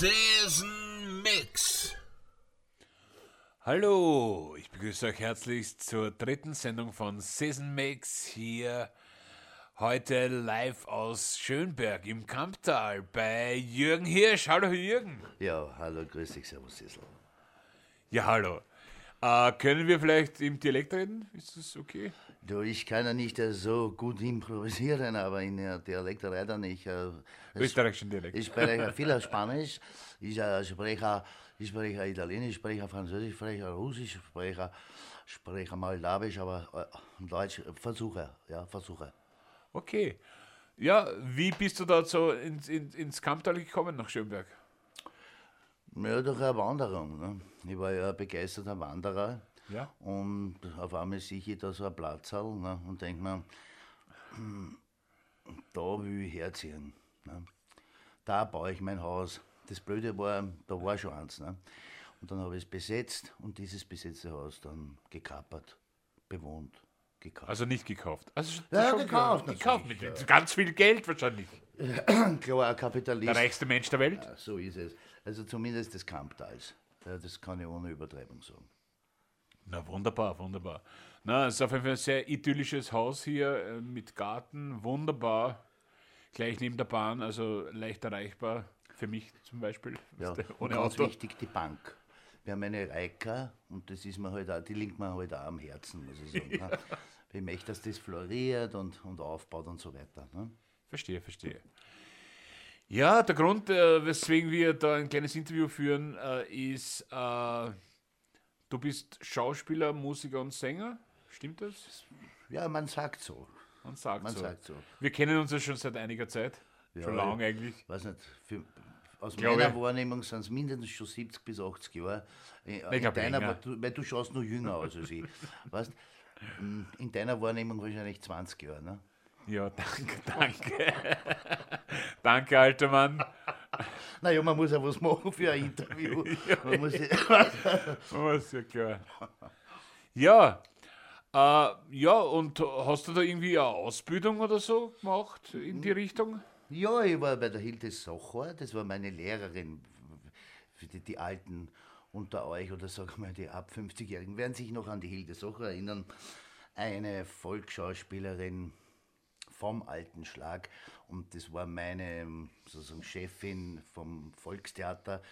Season Mix. Hallo, ich begrüße euch herzlichst zur dritten Sendung von Season Mix hier heute live aus Schönberg im Kamptal bei Jürgen Hirsch. Hallo Jürgen. Ja, hallo, grüß dich, servus Sissel. Ja, hallo. Äh, können wir vielleicht im Dialekt reden? Ist das okay? Du, ich kann ja nicht äh, so gut improvisieren, aber in der Dialekt leider nicht. Äh, Österreichischen Dialekt. Ich spreche viel Spanisch, ich äh, spreche, ich spreche Italienisch, ich spreche Französisch, ich spreche Russisch, ich spreche, spreche Maldavisch, aber äh, Deutsch äh, versuche, ja, versuche. Okay. Ja, wie bist du da so ins, ins, ins Kamptal gekommen nach Schönberg? Ja, durch eine Wanderung. Ne? Ich war ja ein begeisterter Wanderer. Ja. Und auf einmal sehe ich da so ein Platzerl ne? und denke mir, da will ich herziehen. Ne? Da baue ich mein Haus. Das Blöde war, da war schon eins. Ne? Und dann habe ich es besetzt und dieses besetzte Haus dann gekapert, bewohnt, gekauft. Also nicht gekauft. Also Ja, gekauft Gekauft mit ganz viel Geld wahrscheinlich. Klar, ein Kapitalist. Der reichste Mensch der Welt. Ja, so ist es. Also zumindest des Kamptals. Ja, das kann ich ohne Übertreibung sagen. Na wunderbar, wunderbar. Na, es ist auf jeden Fall ein sehr idyllisches Haus hier äh, mit Garten, wunderbar. Gleich neben der Bahn, also leicht erreichbar für mich zum Beispiel. Ja, ohne ganz Auto. wichtig, die Bank. Wir haben eine Reika und das ist mir halt auch, die liegt mir halt auch am Herzen, muss ich sagen. ne? Ich möchte, dass das floriert und, und aufbaut und so weiter. Ne? Verstehe, verstehe. Ja, der Grund, äh, weswegen wir da ein kleines Interview führen, äh, ist, äh, du bist Schauspieler, Musiker und Sänger. Stimmt das? Ja, man sagt so. Man sagt Man so. sagt so. Wir kennen uns ja schon seit einiger Zeit. schon Ja, lange eigentlich. Weiß nicht, für, aus Glaube meiner. Wahrnehmung sind es mindestens schon 70 bis 80 Jahre. In, in glaub deiner, du, weil du schaust noch jünger aus als ich. Weißt, in deiner Wahrnehmung wahrscheinlich 20 Jahre. Ne? Ja, danke, danke. danke, alter Mann. Naja, man muss ja was machen für ein Interview. Man muss, Oh, ist ja klar. Ja, äh, ja, und hast du da irgendwie eine Ausbildung oder so gemacht in die Richtung? Ja, ich war bei der Hilde Socher, das war meine Lehrerin für die, die Alten unter euch oder sagen wir mal die ab 50-Jährigen, werden sich noch an die Hilde Socher erinnern. Eine Volksschauspielerin vom alten Schlag und das war meine ähm, sozusagen Chefin vom Volkstheater,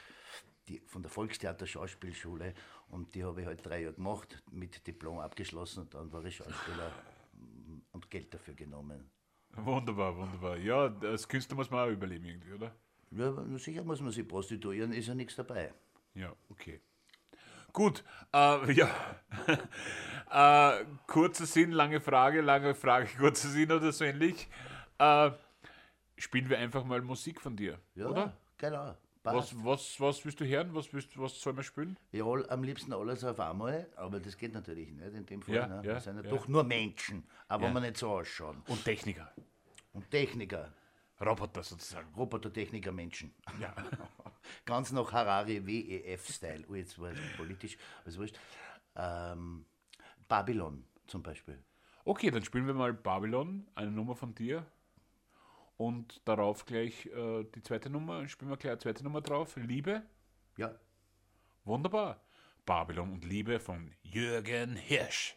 die, von der Volkstheater Schauspielschule und die habe ich halt drei Jahre gemacht, mit Diplom abgeschlossen und dann war ich Schauspieler und Geld dafür genommen. Wunderbar, wunderbar. Ja, als Künstler muss man auch überleben irgendwie, oder? Ja, sicher muss man sich prostituieren, ist ja nichts dabei. Ja, okay. Gut, äh, ja. äh, kurzer Sinn, lange Frage, lange Frage, kurzer Sinn oder so ähnlich. Äh, spielen wir einfach mal Musik von dir, Ja, oder? genau. Passt. Was, was, was willst du hören? Was, willst, was soll man spielen? Ja, am liebsten alles auf einmal, aber das geht natürlich nicht in dem Fall. Ja, ne? ja, Wir sind ja, doch nur Menschen, aber Ja. man nicht so ausschauen. Und Techniker. Und Techniker, Roboter sozusagen. Roboter-Techniker, Menschen. Ja. Ganz nach Harari WEF-Style. Oh, jetzt war es politisch, also wurscht. Ähm, Babylon zum Beispiel. Okay, dann spielen wir mal Babylon, eine Nummer von dir. Und darauf gleich äh, die zweite Nummer. Spielen wir gleich eine zweite Nummer drauf. Liebe. Ja. Wunderbar. Babylon und Liebe von Jürgen Hirsch.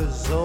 Sklave so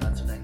2018年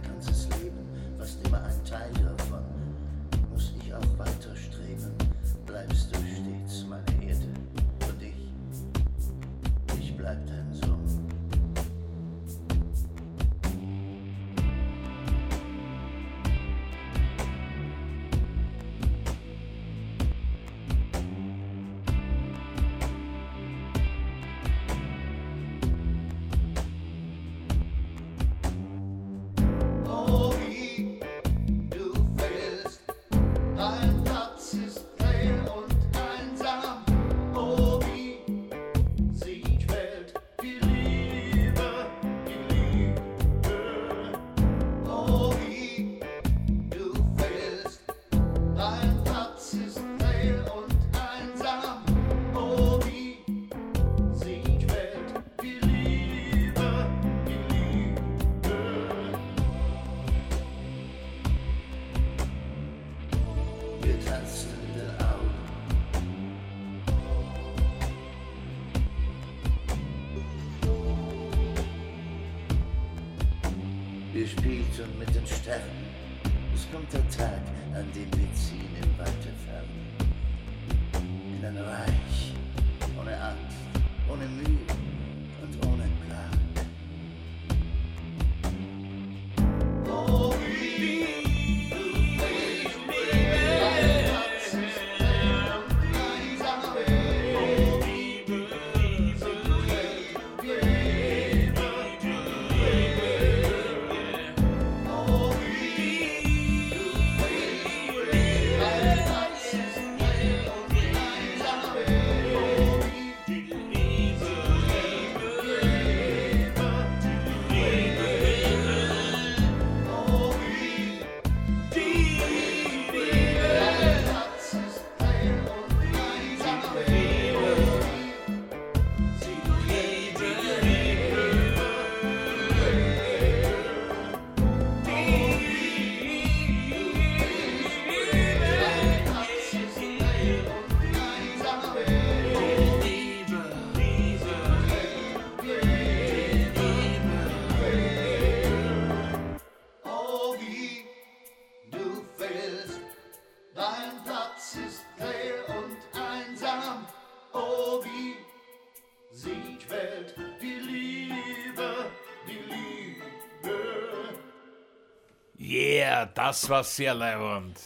das war sehr leibend.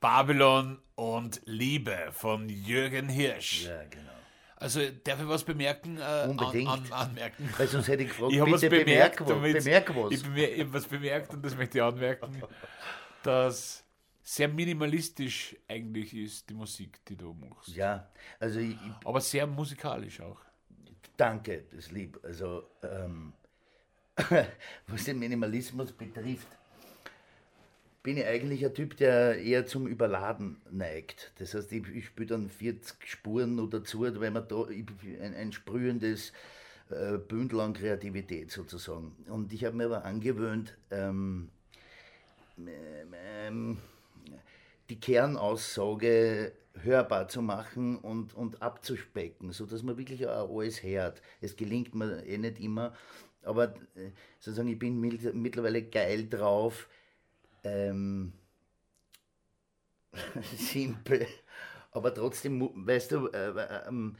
Babylon und Liebe von Jürgen Hirsch. Ja, genau. Also darf ich was bemerken? Äh, Unbedingt. An, an, anmerken. Weil sonst hätte ich gefragt, Ich habe was bitte bemerkt, bemerk, bemerk was. Ich, bemer ich habe was bemerkt und das möchte ich anmerken, dass sehr minimalistisch eigentlich ist die Musik, die du machst. Ja, also ich, Aber sehr musikalisch auch. danke, das ist lieb. Also, ähm, was den Minimalismus betrifft, bin ich eigentlich ein Typ, der eher zum Überladen neigt. Das heißt, ich, ich spiele dann 40 Spuren noch dazu, weil man da ein, ein sprühendes äh, Bündel an Kreativität sozusagen. Und ich habe mir aber angewöhnt, ähm, ähm, ähm, die Kernaussage hörbar zu machen und, und abzuspecken, sodass man wirklich auch alles hört. Es gelingt mir eh nicht immer, aber äh, sozusagen, ich bin mittl- mittlerweile geil drauf, ähm, simpel, aber trotzdem, weißt du, äh, äh, ähm,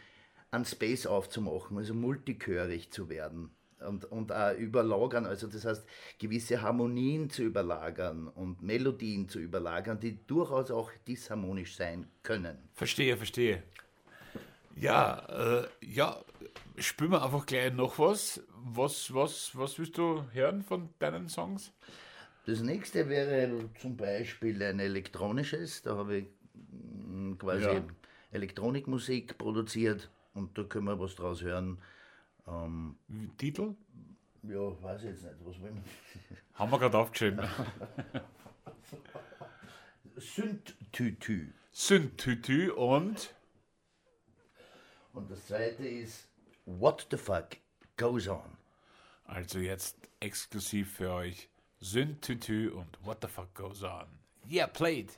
einen Space aufzumachen, also multikörig zu werden und, und auch überlagern, also das heißt, gewisse Harmonien zu überlagern und Melodien zu überlagern, die durchaus auch disharmonisch sein können. Verstehe, verstehe. Ja, äh, ja, spielen wir einfach gleich noch was. Was, was, was willst du hören von deinen Songs? Das nächste wäre zum Beispiel ein elektronisches, da habe ich mm, quasi Ja. Elektronikmusik produziert und da können wir was draus hören. Titel? Ja, weiß ich jetzt nicht, was will man. Haben wir gerade aufgeschrieben. Synth-Tütü. Synthütü und Und das zweite ist What the fuck goes on? also jetzt exklusiv für euch Synthütü und What the fuck goes on. Yeah, played.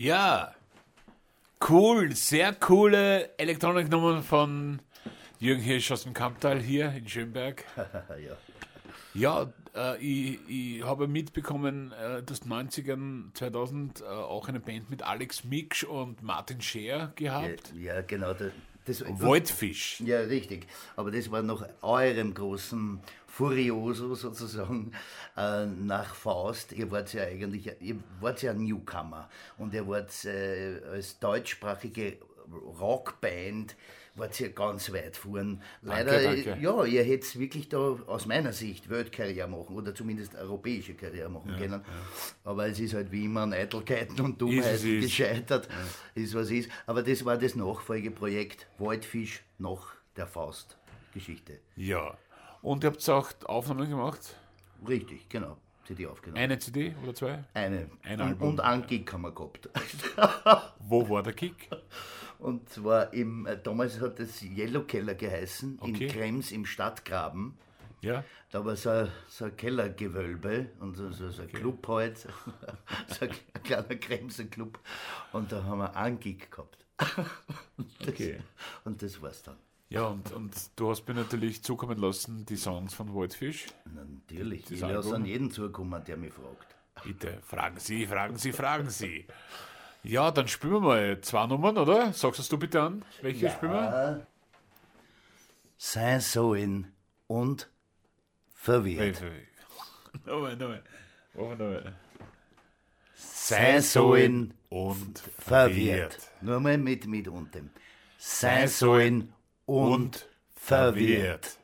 Ja, cool, sehr coole Elektroniknummern von Jürgen Hirsch aus dem Kamptal hier in Schönberg. ja. Ja, äh, ich, ich habe mitbekommen, äh, dass 90ern 2000 äh, auch eine Band mit Alex Miksch und Martin Scheer gehabt. Ja, ja, genau. Das, das, Waldfisch. Ja, richtig. Aber das war nach eurem großen Furioso sozusagen äh, nach Faust. Ihr wart ja eigentlich, ihr wart ja Newcomer und ihr wart äh, als deutschsprachige Rockband wart ihr ganz weit vorn. Leider, danke. äh, ja, ihr hättet wirklich da aus meiner Sicht Weltkarriere machen oder zumindest europäische Karriere machen können. Aber es ist halt wie immer an Eitelkeiten und Dummheiten Ist, es ist. gescheitert, ist was ist. Aber das war das Nachfolgeprojekt Waldfisch nach der Faust-Geschichte. Ja. Und ihr habt auch Aufnahmen gemacht? Richtig, genau. CD aufgenommen. Eine CD oder zwei? Eine. Ein und, Album. und einen Gig haben wir gehabt. Wo war der Kick? Und zwar im, äh, damals hat es Yellow Keller geheißen, Okay. in Krems im Stadtgraben. Ja? Da war so ein, so ein Kellergewölbe und so, so, so ein Club halt, so ein, ein kleiner Kremser Club. Und da haben wir einen Gig gehabt. Und das, Okay. Und das war's dann. Ja, und, und du hast mir natürlich zukommen lassen, die Songs von Waldfisch. Natürlich. Das Ich lasse an jeden zukommen, der mich fragt. Bitte, fragen Sie, fragen Sie, fragen Sie. Ja, dann spielen wir mal zwei Nummern, oder? Sagst es du bitte an? Welche spielen wir? Sein Sollen und verwirrt. Nochmal, nochmal. Machen nochmal. Sein Sollen und verwirrt. Nur mal mit, mit unten. Sein Sollen und, Und verwirrt.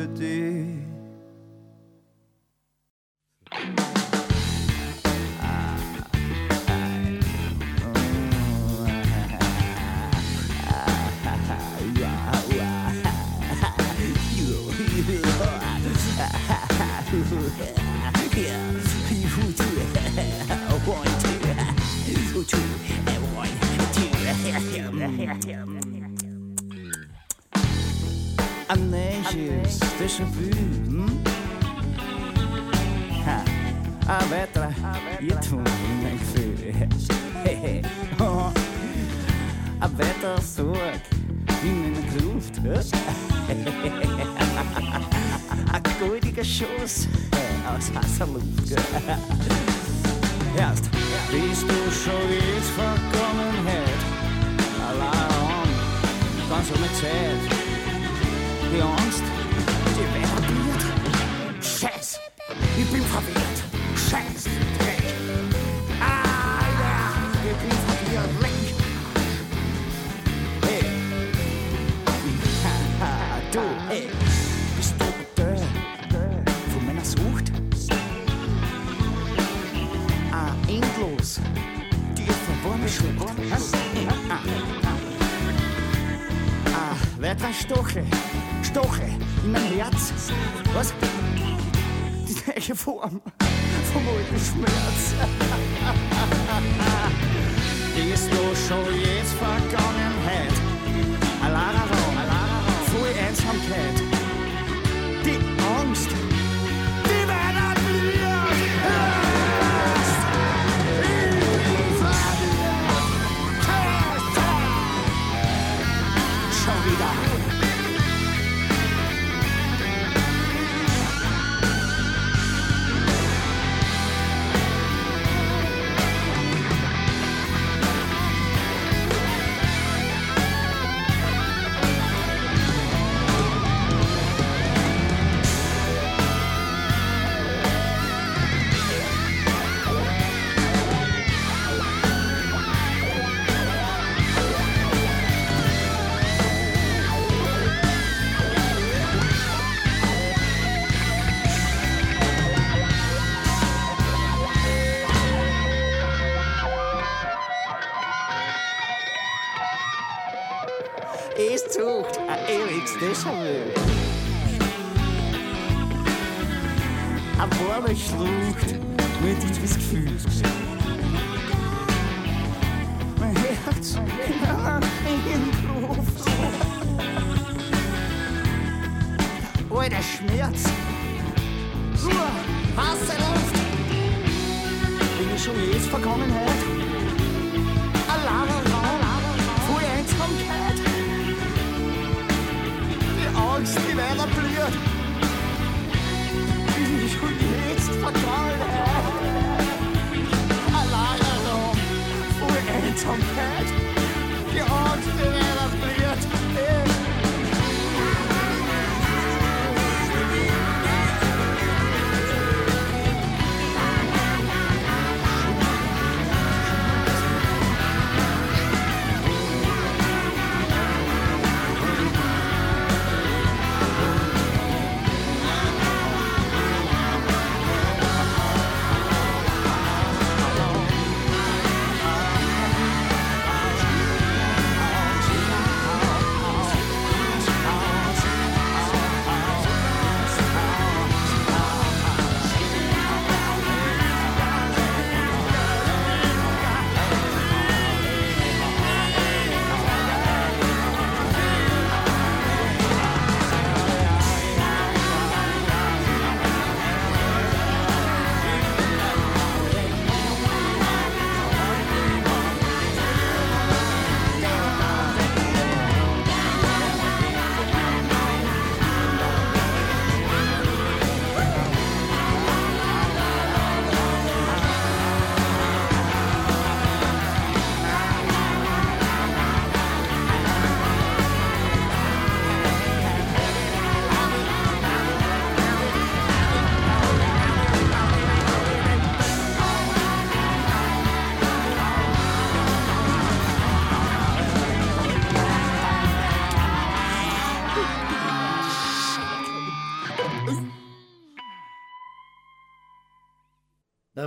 Für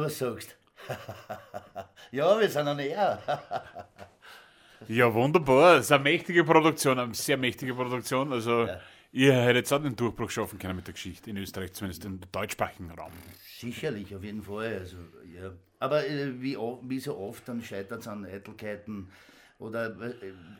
was sagst Ja, wir sind an eher. Ja, wunderbar. Das ist eine mächtige Produktion, eine sehr mächtige Produktion. Also, ihr hättet auch den Durchbruch schaffen können mit der Geschichte in Österreich, zumindest im deutschsprachigen Raum. Sicherlich, auf jeden Fall. Also, ja. Aber äh, wie, wie so oft, dann scheitert es an Eitelkeiten oder äh,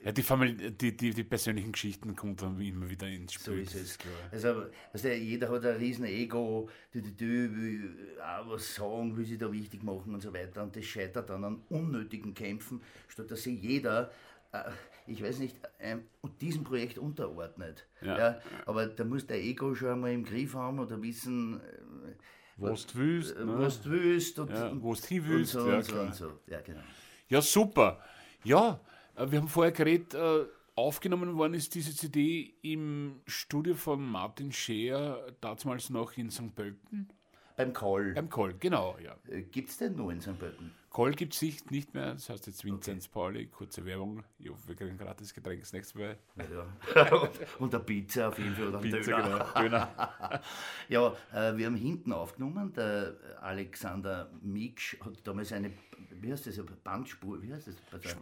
Ja, die, Familie, die, die, die persönlichen Geschichten kommen dann immer wieder ins so Spiel. ist es. Also, also jeder hat ein riesen Ego, die, die, die will auch was sagen, will sich da wichtig machen und so weiter. Und das scheitert dann an unnötigen Kämpfen, statt dass sich jeder, äh, ich weiß nicht, ähm, diesem Projekt unterordnet. Ja. aber da muss der Ego schon einmal im Griff haben oder wissen, äh, Was du willst, äh, ne? was du willst und, Ja, und, wo du hin und willst, so ja, und so klar. und so. Ja, genau. Ja, super. Ja, äh, wir haben vorher geredet, äh, aufgenommen worden ist diese CD im Studio von Martin Scheer, damals noch in St. Pölten. Beim Call. Beim Koll, genau, ja. Gibt es denn nur in St. Pölten? Koll gibt es nicht mehr, das heißt jetzt Vinzenz Pauli, kurze Werbung. Ich hoffe, wir kriegen gratis Getränk das nächste Mal. Ja. und, und eine Pizza auf jeden Fall oder Pizza, Döner. genau. Döner. Ja, äh, wir haben hinten aufgenommen. Der Alexander Miksch hat damals eine, wie heißt das, Bandspur, wie heißt das? Bei der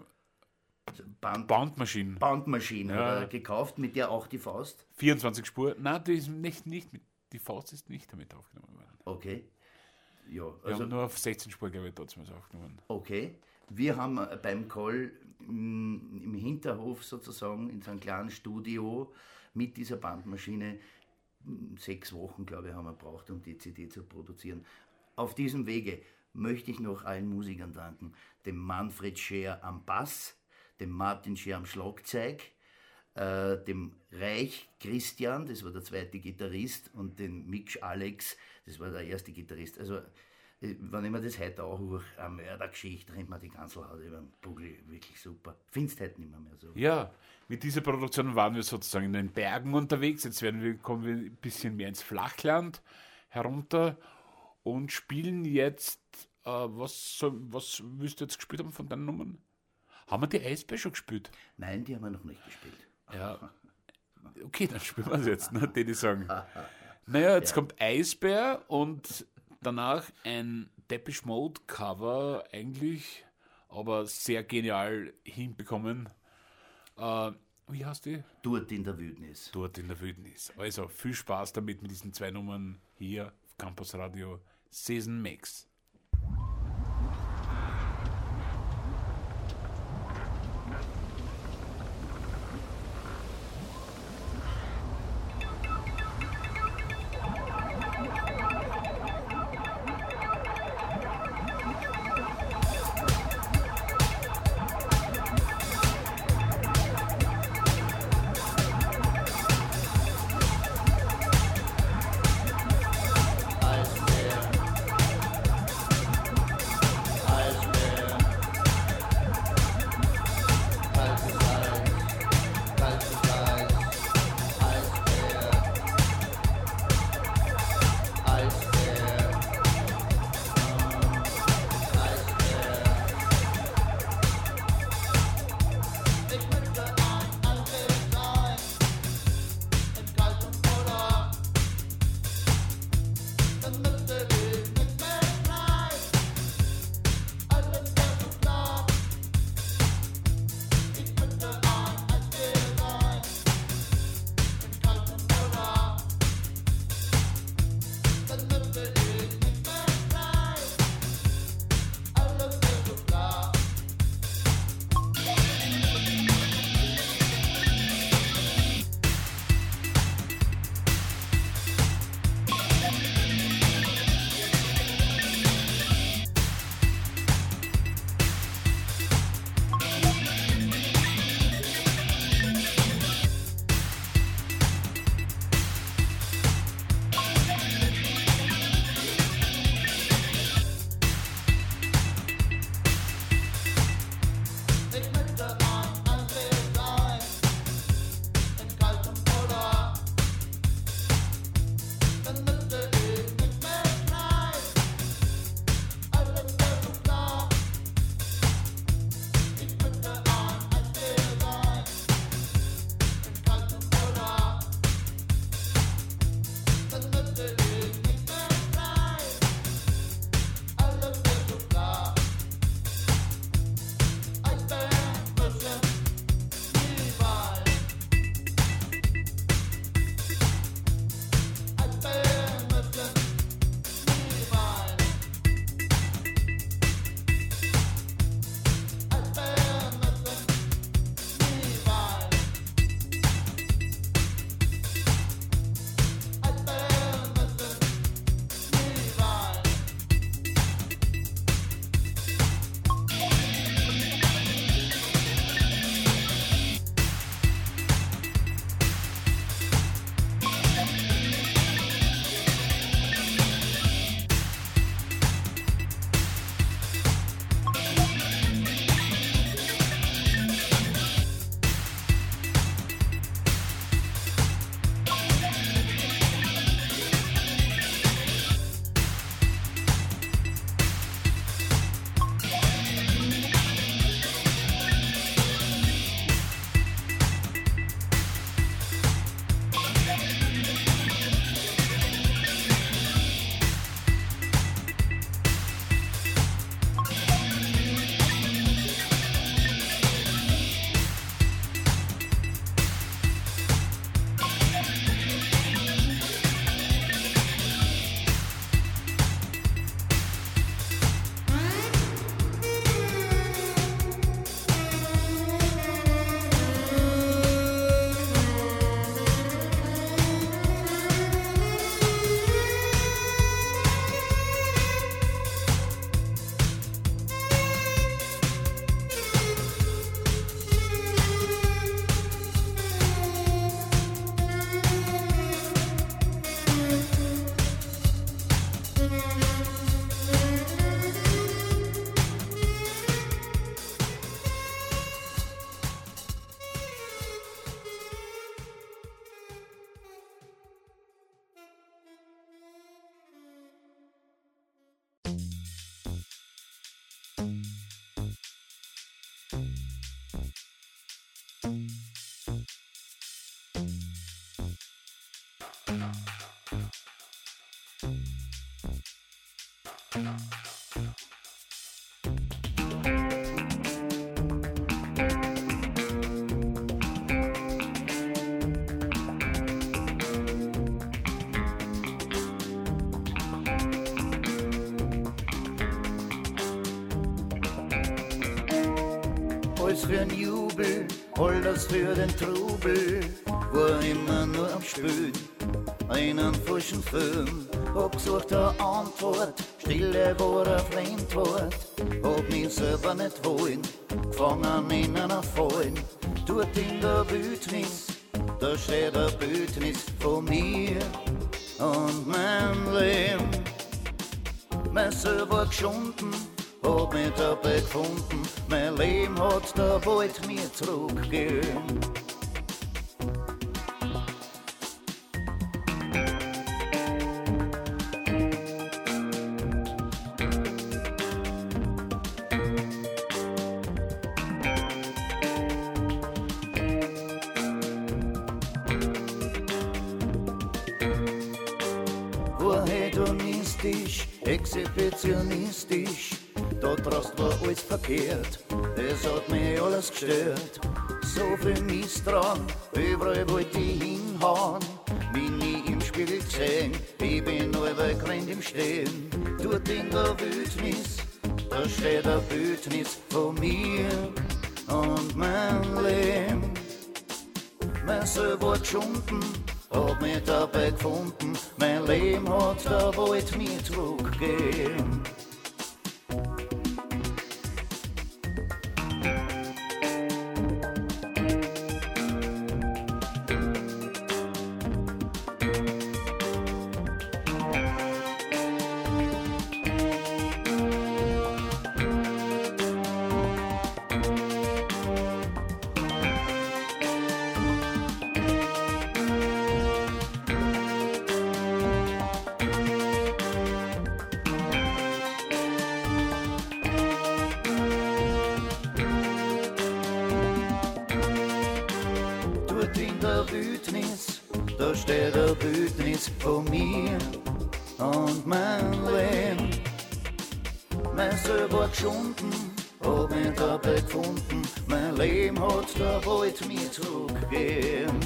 Band, Bandmaschinen. Bandmaschine Ja. gekauft, mit der auch die Faust. 24 Spur. Nein, die, ist nicht, nicht mit, die Faust ist nicht damit aufgenommen worden. Okay. Ja, Wir also haben nur auf 16 Spur, glaube ich, trotzdem aufgenommen. Okay. Wir haben äh, beim Call im Hinterhof sozusagen in so einem kleinen Studio mit dieser Bandmaschine mh, sechs Wochen, glaube ich, haben wir braucht, um die CD zu produzieren. Auf diesem Wege möchte ich noch allen Musikern danken. Dem Manfred Scheer am Bass, dem Martin Scheer am Schlagzeug, äh, dem Reich Christian, das war der zweite Gitarrist, und den Miksch Alex, das war der erste Gitarrist. Also, äh, wenn ich mir das heute auch hoch, eine Mördergeschichte, rennt mir die ganze Haut über den Bugel, wirklich super. Findest heute nicht mehr, mehr so. Ja, mit dieser Produktion waren wir sozusagen in den Bergen unterwegs. Jetzt werden wir, kommen wir ein bisschen mehr ins Flachland herunter und spielen jetzt, äh, was, was willst du jetzt gespielt haben von deinen Nummern? Haben wir die Eisbär schon gespielt? Nein, die haben wir noch nicht gespielt. Ja. Okay, dann spielen wir es jetzt, ne, die, die sagen. Naja, jetzt kommt Eisbär und danach ein Depeche Mode Cover eigentlich, aber sehr genial hinbekommen. Äh, wie heißt die? Dort in der Wildnis. Dort in der Wildnis. Also viel Spaß damit mit diesen zwei Nummern hier auf Campus Radio Season Mix. Alles für den Jubel, das für den Trubel, war immer nur am Spülen, einen frischen Film. Hab gesucht eine Antwort, Stille war ein Fremdwort, hab mich selber nicht wollen, gefangen in einer Fallen. Dort in der Wildnis, da steht ein Bildnis von mir und mein Leben mein selber geschunden, hab mich dabei gefunden, mein Leben hat da bald mir zurückgegeben. Verkehrt, es hat mich alles gestört. Mir und mein Leben. Mein selber geschunden, hab mich dabei gefunden, mein Leben hat da bald mir zurückgegeben.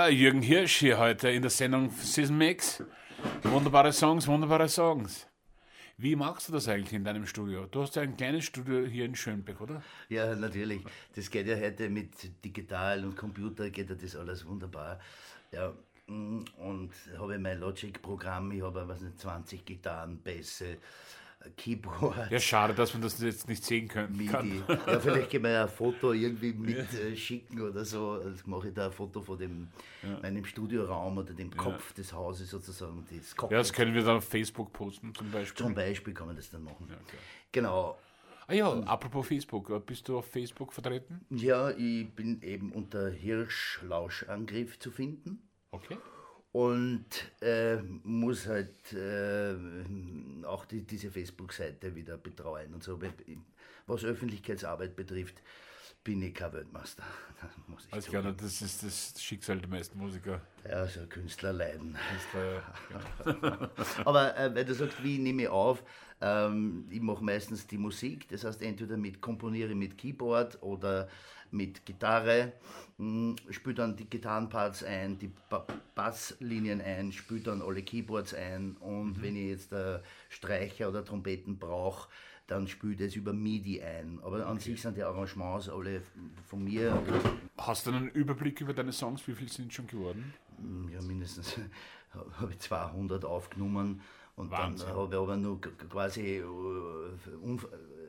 Ja, Jürgen Hirsch hier heute in der Sendung Season Mix. Wunderbare Songs, wunderbare Songs. Wie machst du das eigentlich in deinem Studio? Du hast ja ein kleines Studio hier in Schönbeck, oder? Ja, natürlich. Das geht ja heute mit digital und Computer, geht ja das alles wunderbar. Ja, mm, und habe mein Logic-Programm, ich habe, was nicht, 20 Gitarren, Bässe, Keyboard. Ja, schade, dass man das jetzt nicht sehen können MIDI. kann. Ja, vielleicht können wir ja ein Foto irgendwie mit äh, schicken oder so. Also mache ich da ein Foto von dem, meinem Studioraum oder dem Kopf des Hauses sozusagen. Das Ja, das können wir dann auf Facebook posten zum Beispiel. Zum Beispiel kann man das dann machen. Genau. Ah ja, apropos Facebook, äh, bist du auf Facebook vertreten? Ja, ich bin eben unter Hirschlauschangriff zu finden. Okay. Und äh, muss halt äh, auch die, diese Facebook-Seite wieder betreuen und so. Was Öffentlichkeitsarbeit betrifft, bin ich kein Weltmeister. Das muss ich zugeben. klar, das ist das Schicksal der meisten Musiker. Ja, so Künstler leiden. Das war- Aber äh, weil du sagst, wie nehme ich auf, ähm, ich mache meistens die Musik, das heißt entweder mit komponiere mit Keyboard oder mit Gitarre, spiele dann die Gitarrenparts ein, die ba Basslinien ein, spiele dann alle Keyboards ein und wenn ich jetzt äh, Streicher oder Trompeten brauche, dann spiele ich das über MIDI ein. Aber an sich sind die Arrangements alle von mir Hast du einen Überblick über deine Songs? Wie viele sind schon geworden? ja, mindestens habe ich 200 aufgenommen und Wahnsinn. dann habe ich aber nur quasi äh,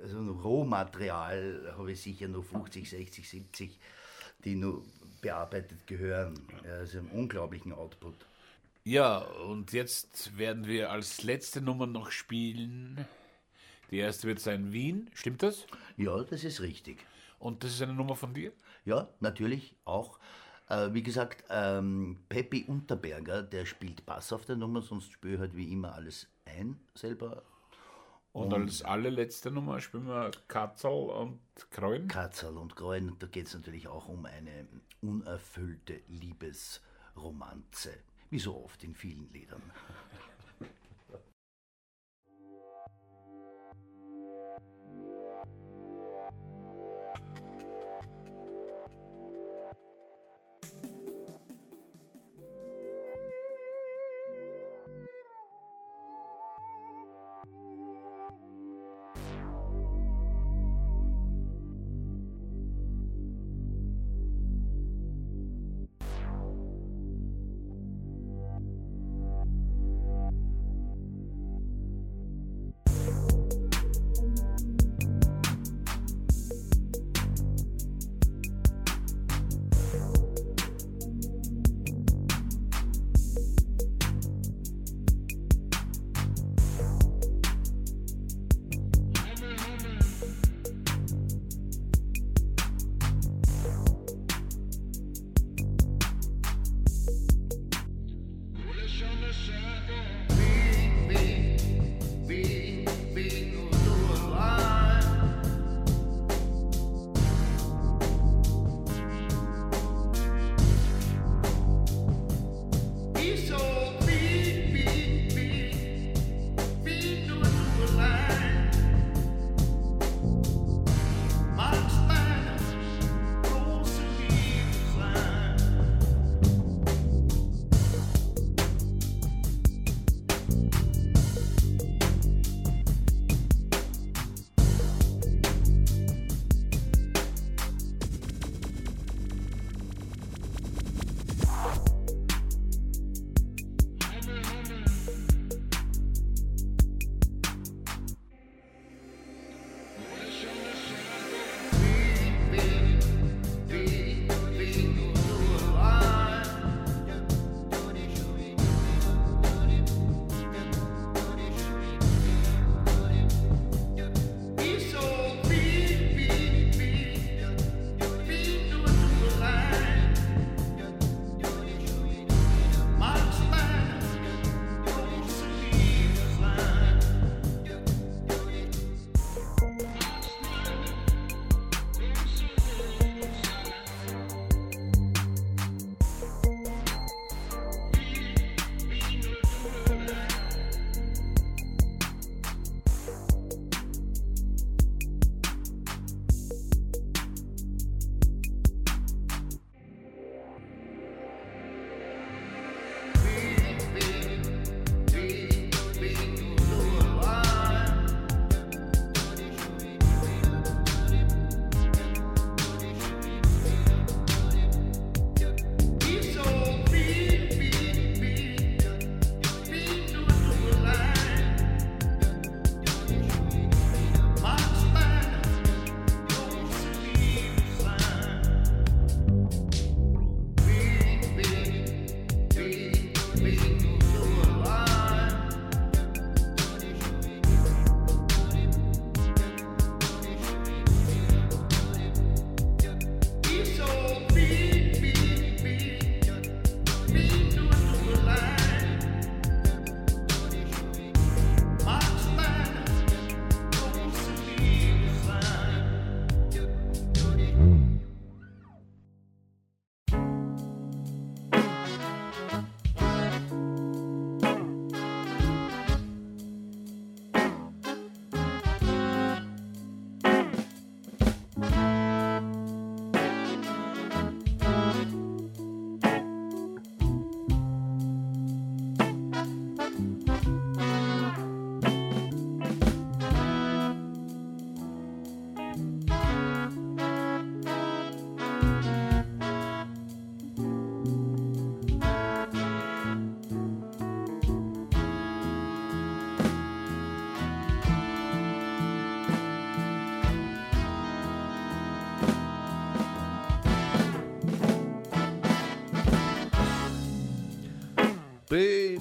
also nur Rohmaterial habe ich sicher nur 50, 60, 70, die nur bearbeitet gehören. Also einen unglaublichen Output. Ja, und jetzt werden wir als letzte Nummer noch spielen. Die erste wird sein Wien, stimmt das? Ja, das ist richtig. Und das ist eine Nummer von dir? Ja, natürlich auch. Äh, wie gesagt, ähm, Peppi Unterberger, der spielt Bass auf der Nummer, sonst spiele ich halt wie immer alles ein selber. Und als allerletzte Nummer spielen wir Katzel und Kreuen. Katzerl und Gräuen, da geht es natürlich auch um eine unerfüllte Liebesromanze, wie so oft in vielen Liedern.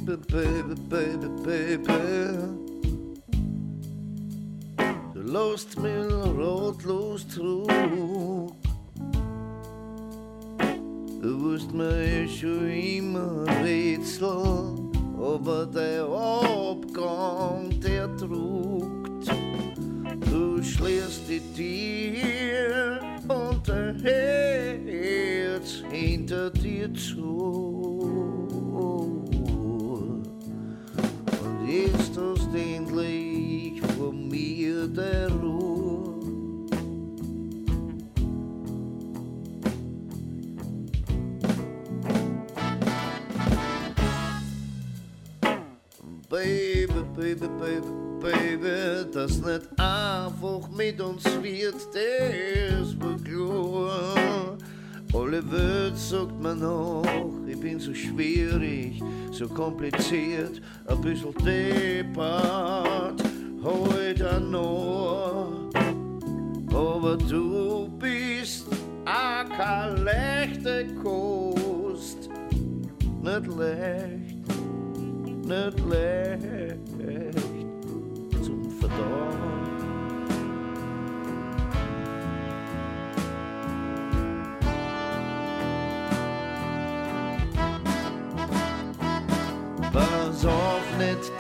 baby, baby, baby. Du lässt mich ratlos zurück. Du warst mir eh schon immer ein kompliziert, ein bisschen deppert, heute noch. Aber du bist a keine leichte Kost, nicht leicht nicht leicht zum Verdauen.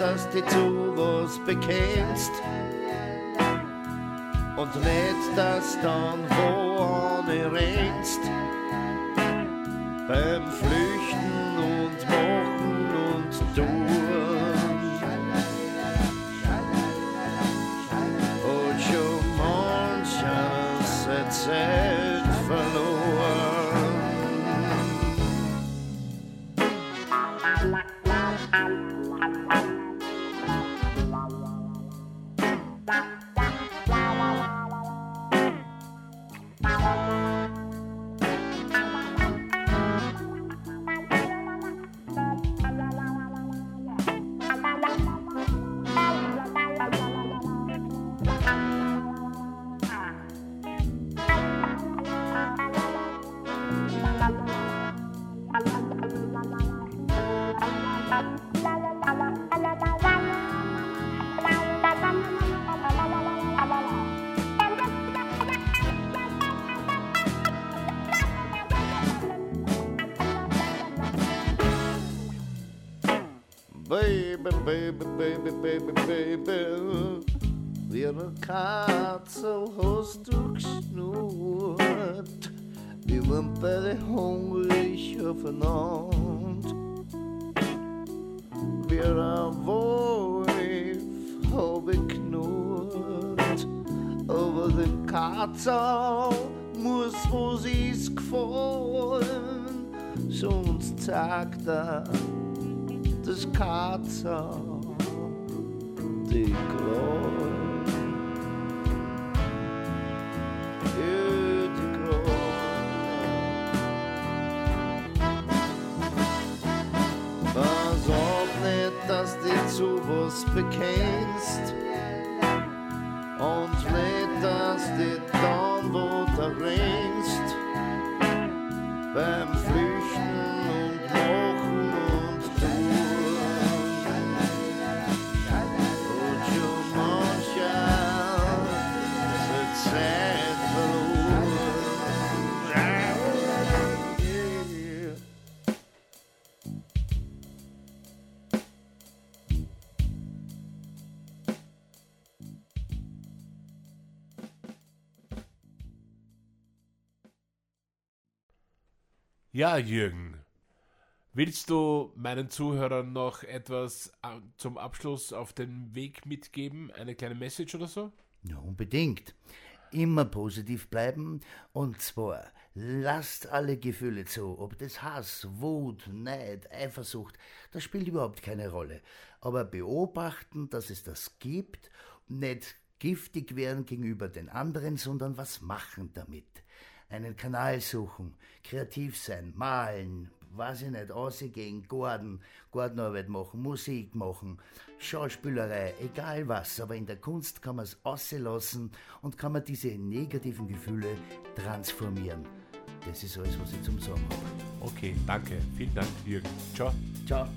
Dass du zu was bekennst. Und nicht, dass dann wo rennst. Beim Flüchten Baby, baby, baby, baby, baby. Eine Katze hast du geschnurrt. Wir waren beide hungrig aufeinander. Wie ein Wolf hab ich knurrt. Aber dem Katze muss was ist gefallen. Sonst sagt er, das Katze die nicht, dass du zu was bekennst und nicht, dass du dann wo da rennst beim Flüchten Ja, Jürgen. Willst du meinen Zuhörern noch etwas äh, zum Abschluss auf den Weg mitgeben? Eine kleine Message oder so? Ja, unbedingt. Immer positiv bleiben und zwar lasst alle Gefühle zu, ob das Hass, Wut, Neid, Eifersucht, das spielt überhaupt keine Rolle. Aber beobachten, dass es das gibt, nicht giftig werden gegenüber den anderen, sondern was machen damit. Einen Kanal suchen, kreativ sein, malen, weiß ich nicht, rausgehen, Garten, Gartenarbeit machen, Musik machen, Schauspielerei, egal was, aber in der Kunst kann man es auslassen und kann man diese negativen Gefühle transformieren. Das ist alles, was ich zum Sagen habe. Okay, danke. Vielen Dank, Jürgen. Ciao. Ciao.